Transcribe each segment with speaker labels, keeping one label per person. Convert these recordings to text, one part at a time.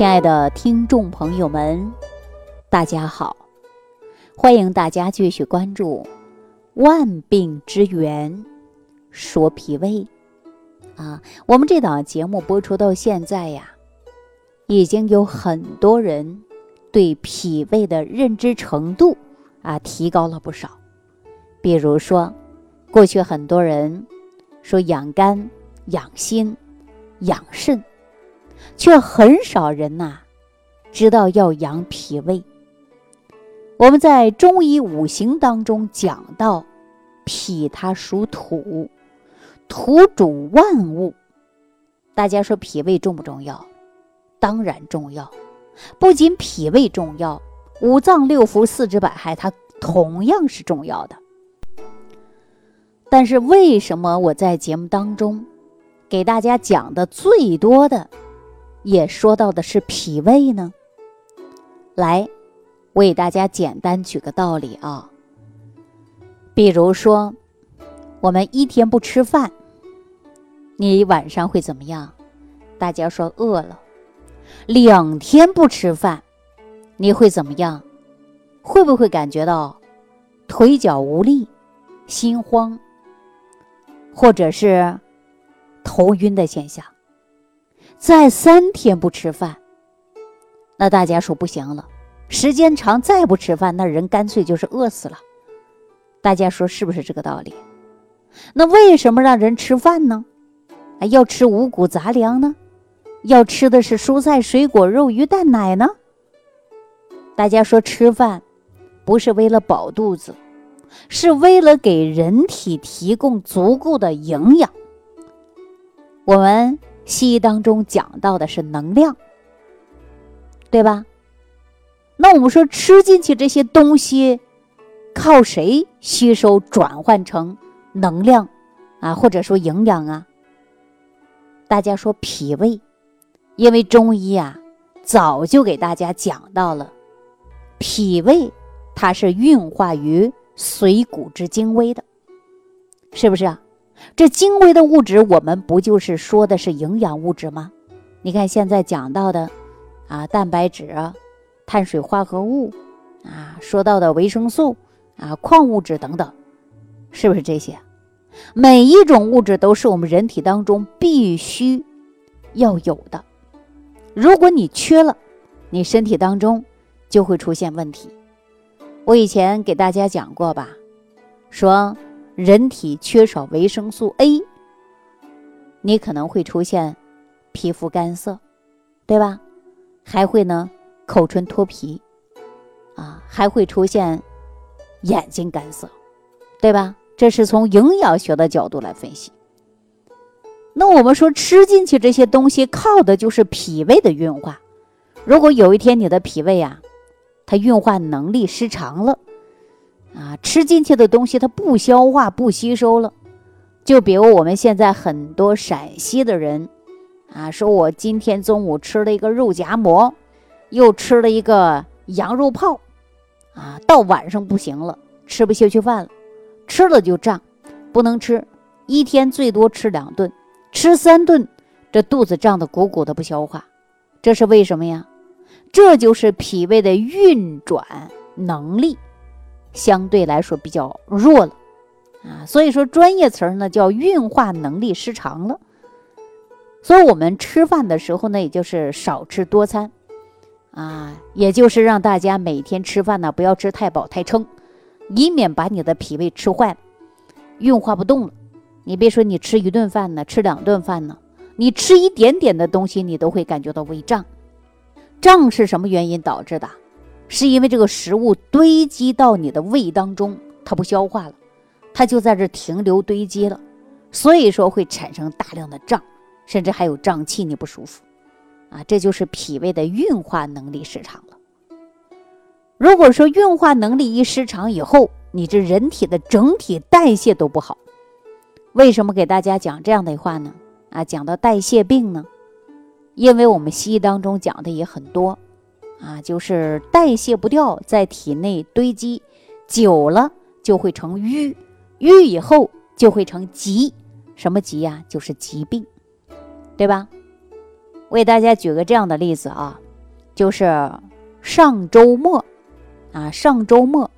Speaker 1: 亲爱的听众朋友们，大家好！欢迎大家继续关注《万病之源》，说脾胃啊。我们这档节目播出到现在呀，已经有很多人对脾胃的认知程度啊提高了不少。比如说，过去很多人说养肝、养心、养肾。却很少人呐，知道要养脾胃。我们在中医五行当中讲到，脾它属土，土主万物。大家说脾胃重不重要？当然重要。不仅脾胃重要，五脏六腑、四肢百骸，它同样是重要的。但是为什么我在节目当中给大家讲的最多的？也说到的是脾胃呢。来，我给大家简单举个道理啊。比如说，我们一天不吃饭，你晚上会怎么样？大家说饿了。两天不吃饭，你会怎么样？会不会感觉到腿脚无力、心慌，或者是头晕的现象？再三天不吃饭，那大家说不行了。时间长再不吃饭，那人干脆就是饿死了。大家说是不是这个道理？那为什么让人吃饭呢？要吃五谷杂粮呢？要吃的是蔬菜、水果、肉、鱼、蛋、奶呢？大家说吃饭不是为了饱肚子，是为了给人体提供足够的营养。我们。西医当中讲到的是能量，对吧？那我们说吃进去这些东西，靠谁吸收转换成能量啊，或者说营养啊？大家说脾胃，因为中医啊早就给大家讲到了，脾胃它是运化于髓骨之精微的，是不是啊？这精微的物质，我们不就是说的是营养物质吗？你看现在讲到的，啊，蛋白质、碳水化合物，啊，说到的维生素，啊，矿物质等等，是不是这些？每一种物质都是我们人体当中必须要有的。如果你缺了，你身体当中就会出现问题。我以前给大家讲过吧，说。人体缺少维生素 A，你可能会出现皮肤干涩，对吧？还会呢，口唇脱皮，啊，还会出现眼睛干涩，对吧？这是从营养学的角度来分析。那我们说吃进去这些东西，靠的就是脾胃的运化。如果有一天你的脾胃啊，它运化能力失常了。啊，吃进去的东西它不消化不吸收了，就比如我们现在很多陕西的人，啊，说我今天中午吃了一个肉夹馍，又吃了一个羊肉泡，啊，到晚上不行了，吃不下去饭了，吃了就胀，不能吃，一天最多吃两顿，吃三顿，这肚子胀得鼓鼓的不消化，这是为什么呀？这就是脾胃的运转能力。相对来说比较弱了，啊，所以说专业词儿呢叫运化能力失常了。所以我们吃饭的时候呢，也就是少吃多餐，啊，也就是让大家每天吃饭呢不要吃太饱太撑，以免把你的脾胃吃坏了，运化不动了。你别说你吃一顿饭呢，吃两顿饭呢，你吃一点点的东西，你都会感觉到胃胀。胀是什么原因导致的？是因为这个食物堆积到你的胃当中，它不消化了，它就在这停留堆积了，所以说会产生大量的胀，甚至还有胀气，你不舒服，啊，这就是脾胃的运化能力失常了。如果说运化能力一失常以后，你这人体的整体代谢都不好。为什么给大家讲这样的话呢？啊，讲到代谢病呢，因为我们西医当中讲的也很多。啊，就是代谢不掉，在体内堆积久了就会成瘀，瘀以后就会成疾，什么疾呀？就是疾病，对吧？我给大家举个这样的例子啊，就是上周末啊，上周末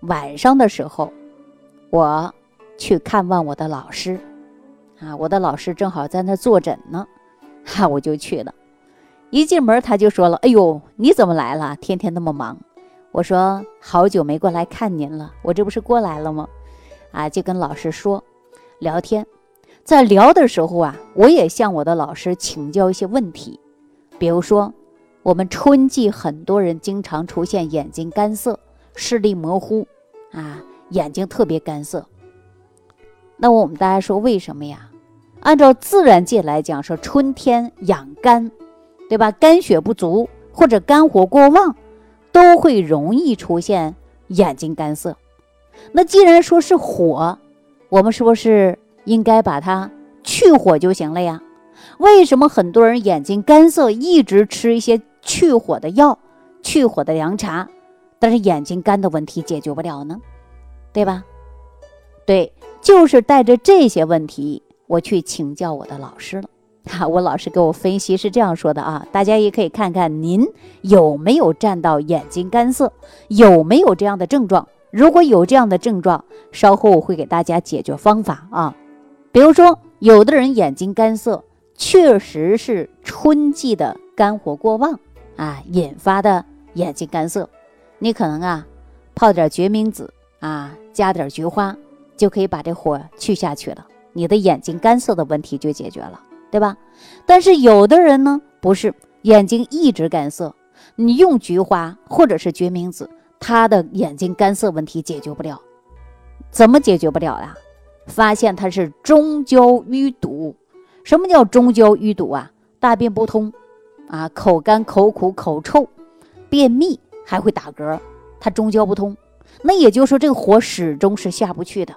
Speaker 1: 晚上的时候，我去看望我的老师啊，我的老师正好在那坐诊呢，哈，我就去了。一进门他就说了：“哎呦，你怎么来了？天天那么忙。”我说：“好久没过来看您了，我这不是过来了吗？”啊，就跟老师说聊天。在聊的时候啊，我也向我的老师请教一些问题，比如说，我们春季很多人经常出现眼睛干涩、视力模糊，啊，眼睛特别干涩。那我们大家说为什么呀？按照自然界来讲，说春天养肝，对吧？肝血不足或者肝火过旺，都会容易出现眼睛干涩。那既然说是火，我们是不是？应该把它去火就行了呀？为什么很多人眼睛干涩，一直吃一些去火的药、去火的凉茶，但是眼睛干的问题解决不了呢？对吧？对，就是带着这些问题，我去请教我的老师了。哈，我老师给我分析是这样说的啊，大家也可以看看您有没有占到眼睛干涩，有没有这样的症状？如果有这样的症状，稍后我会给大家解决方法啊。比如说，有的人眼睛干涩，确实是春季的肝火过旺啊引发的眼睛干涩。你可能啊泡点决明子啊，加点菊花，就可以把这火去下去了，你的眼睛干涩的问题就解决了，对吧？但是有的人呢，不是眼睛一直干涩，你用菊花或者是决明子，他的眼睛干涩问题解决不了，怎么解决不了呀？发现他是中焦淤堵，什么叫中焦淤堵啊？大便不通，啊，口干口苦口臭，便秘还会打嗝，他中焦不通。那也就是说，这个火始终是下不去的。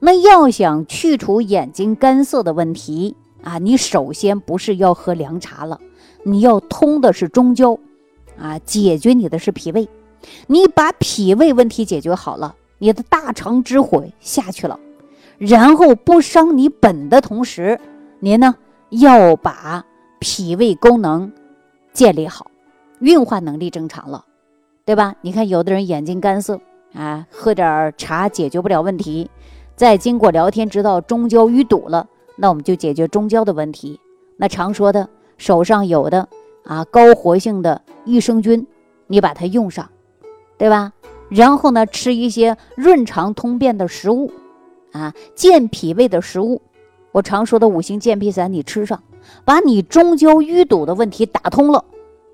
Speaker 1: 那要想去除眼睛干涩的问题啊，你首先不是要喝凉茶了，你要通的是中焦，啊，解决你的是脾胃。你把脾胃问题解决好了，你的大肠之火下去了。然后不伤你本的同时，您呢要把脾胃功能建立好，运化能力正常了，对吧？你看有的人眼睛干涩啊，喝点茶解决不了问题，再经过聊天知道中焦淤堵了，那我们就解决中焦的问题。那常说的手上有的啊高活性的益生菌，你把它用上，对吧？然后呢吃一些润肠通便的食物。啊，健脾胃的食物，我常说的五行健脾散，你吃上，把你中焦淤堵的问题打通了。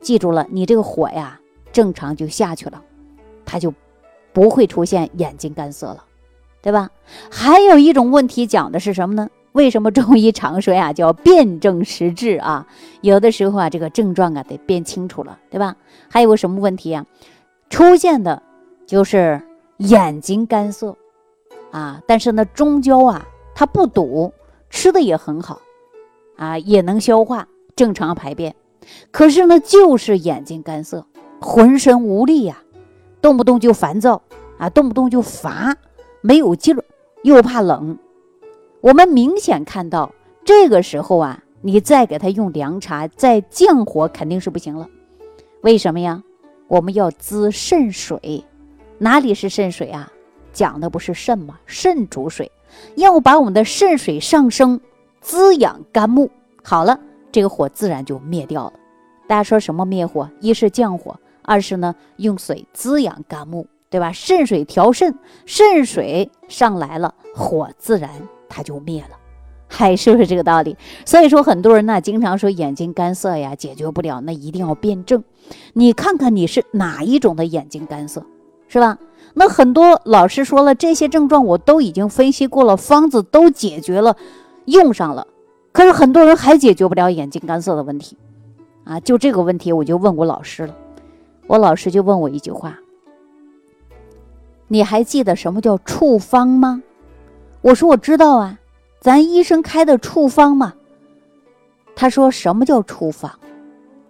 Speaker 1: 记住了，你这个火呀，正常就下去了，它就不会出现眼睛干涩了，对吧？还有一种问题讲的是什么呢？为什么中医常说呀，叫辨证施治啊？有的时候啊，这个症状啊得辨清楚了，对吧？还有个什么问题啊？出现的就是眼睛干涩。啊，但是呢，中焦啊，它不堵，吃的也很好，啊，也能消化，正常排便。可是呢，就是眼睛干涩，浑身无力呀，动不动就烦躁啊，动不动就乏，没有劲儿，又怕冷。我们明显看到，这个时候啊，你再给他用凉茶，再降火肯定是不行了。为什么呀？我们要滋肾水，哪里是肾水啊？讲的不是肾吗？肾主水，要把我们的肾水上升，滋养肝木，好了，这个火自然就灭掉了。大家说什么灭火？一是降火，二是呢用水滋养肝木，对吧？肾水调肾，肾水上来了，火自然它就灭了，嗨是不是这个道理？所以说很多人呢经常说眼睛干涩呀，解决不了，那一定要辩证。你看看你是哪一种的眼睛干涩，是吧？那很多老师说了，这些症状我都已经分析过了，方子都解决了，用上了，可是很多人还解决不了眼睛干涩的问题，啊，就这个问题我就问我老师了，我老师就问我一句话：你还记得什么叫处方吗？我说我知道啊，咱医生开的处方嘛。他说什么叫处方？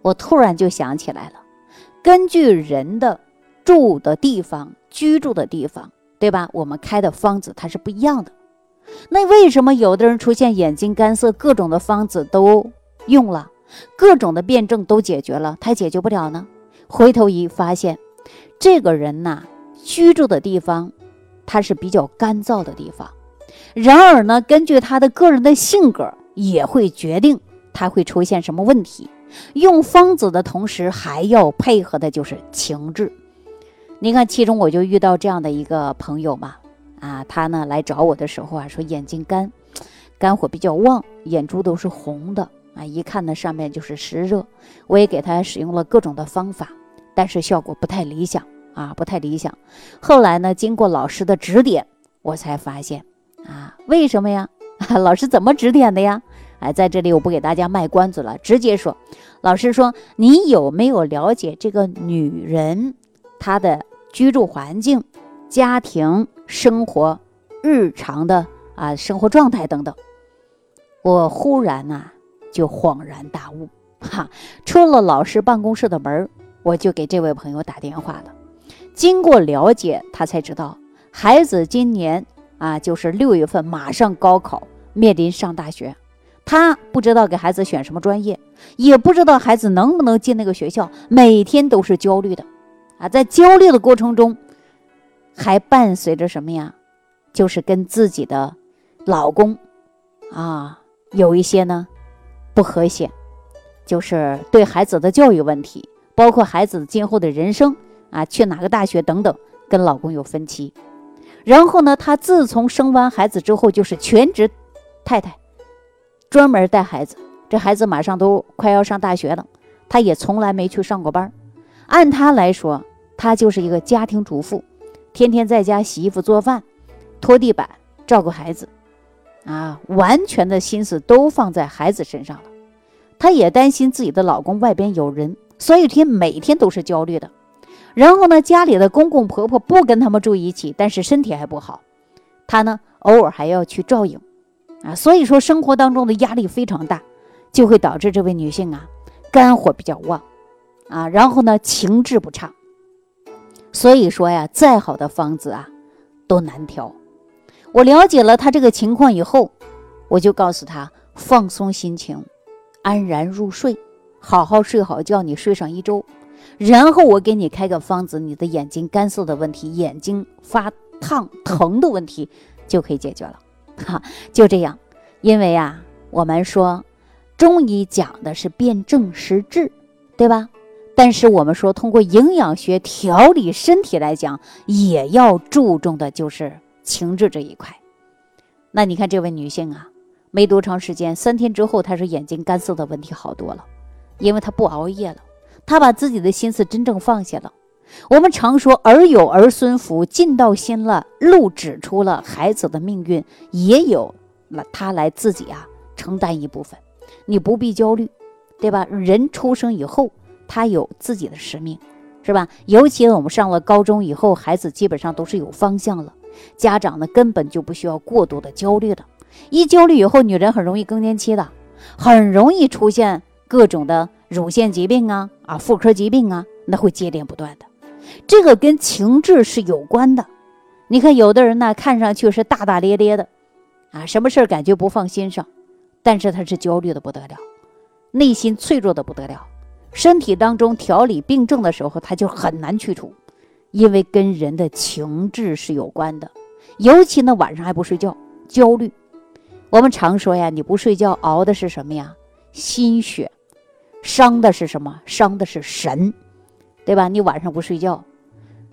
Speaker 1: 我突然就想起来了，根据人的住的地方。居住的地方，对吧？我们开的方子它是不一样的。那为什么有的人出现眼睛干涩，各种的方子都用了，各种的辩证都解决了，他解决不了呢？回头一发现，这个人呐，居住的地方，他是比较干燥的地方。然而呢，根据他的个人的性格，也会决定他会出现什么问题。用方子的同时，还要配合的就是情志。你看，其中我就遇到这样的一个朋友嘛，啊，他呢来找我的时候啊，说眼睛干，肝火比较旺，眼珠都是红的啊，一看呢上面就是湿热。我也给他使用了各种的方法，但是效果不太理想啊，不太理想。后来呢，经过老师的指点，我才发现。啊，为什么呀？老师怎么指点的呀？哎，在这里我不给大家卖关子了，直接说，老师说你有没有了解这个女人她的居住环境、家庭生活、日常的啊生活状态等等？我忽然呐就恍然大悟，哈，出了老师办公室的门我就给这位朋友打电话了。经过了解，他才知道孩子今年。啊，就是六月份马上高考，面临上大学，他不知道给孩子选什么专业，也不知道孩子能不能进那个学校，每天都是焦虑的，啊，在焦虑的过程中，还伴随着什么呀？就是跟自己的老公，啊，有一些呢不和谐，就是对孩子的教育问题，包括孩子今后的人生啊，去哪个大学等等，跟老公有分歧。然后呢，她自从生完孩子之后，就是全职太太，专门带孩子。这孩子马上都快要上大学了，她也从来没去上过班。按她来说，她就是一个家庭主妇，天天在家洗衣服、做饭、拖地板、照顾孩子，啊，完全的心思都放在孩子身上了。她也担心自己的老公外边有人，所以天每天都是焦虑的。然后呢，家里的公公婆婆不跟他们住一起，但是身体还不好，她呢偶尔还要去照应，啊，所以说生活当中的压力非常大，就会导致这位女性啊肝火比较旺，啊，然后呢情志不畅，所以说呀，再好的方子啊都难调。我了解了她这个情况以后，我就告诉她放松心情，安然入睡，好好睡好觉，你睡上一周。然后我给你开个方子，你的眼睛干涩的问题、眼睛发烫疼的问题就可以解决了。哈，就这样，因为啊，我们说中医讲的是辨证施治，对吧？但是我们说通过营养学调理身体来讲，也要注重的就是情志这一块。那你看这位女性啊，没多长时间，三天之后，她说眼睛干涩的问题好多了，因为她不熬夜了。他把自己的心思真正放下了。我们常说儿有儿孙福，尽到心了，路指出了，孩子的命运也有了他来自己啊承担一部分。你不必焦虑，对吧？人出生以后，他有自己的使命，是吧？尤其我们上了高中以后，孩子基本上都是有方向了，家长呢根本就不需要过度的焦虑的。一焦虑以后，女人很容易更年期的，很容易出现各种的。乳腺疾病啊啊，妇科疾病啊，那会接连不断的，这个跟情志是有关的。你看，有的人呢，看上去是大大咧咧的，啊，什么事儿感觉不放心上，但是他是焦虑的不得了，内心脆弱的不得了，身体当中调理病症的时候，他就很难去除，因为跟人的情志是有关的。尤其呢，晚上还不睡觉，焦虑。我们常说呀，你不睡觉熬的是什么呀？心血。伤的是什么？伤的是神，对吧？你晚上不睡觉，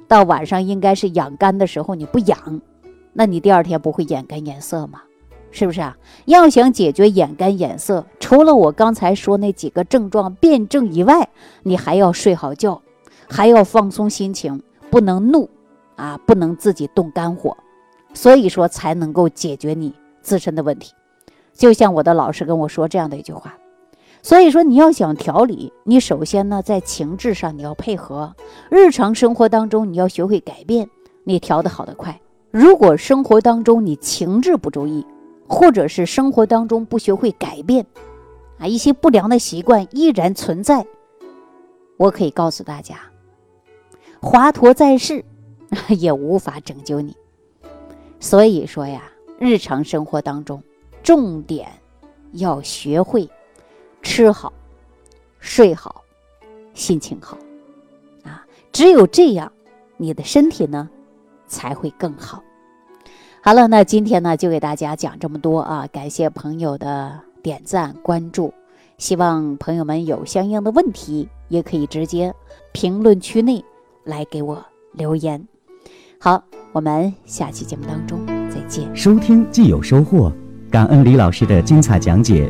Speaker 1: 到晚上应该是养肝的时候，你不养，那你第二天不会眼干眼涩吗？是不是啊？要想解决眼干眼涩，除了我刚才说那几个症状辩证以外，你还要睡好觉，还要放松心情，不能怒啊，不能自己动肝火，所以说才能够解决你自身的问题。就像我的老师跟我说这样的一句话。所以说，你要想调理，你首先呢，在情志上你要配合，日常生活当中你要学会改变，你调得好的快。如果生活当中你情志不注意，或者是生活当中不学会改变，啊，一些不良的习惯依然存在，我可以告诉大家，华佗在世 也无法拯救你。所以说呀，日常生活当中，重点要学会。吃好，睡好，心情好，啊，只有这样，你的身体呢才会更好。好了，那今天呢就给大家讲这么多啊，感谢朋友的点赞关注，希望朋友们有相应的问题，也可以直接评论区内来给我留言。好，我们下期节目当中再见。
Speaker 2: 收听既有收获，感恩李老师的精彩讲解。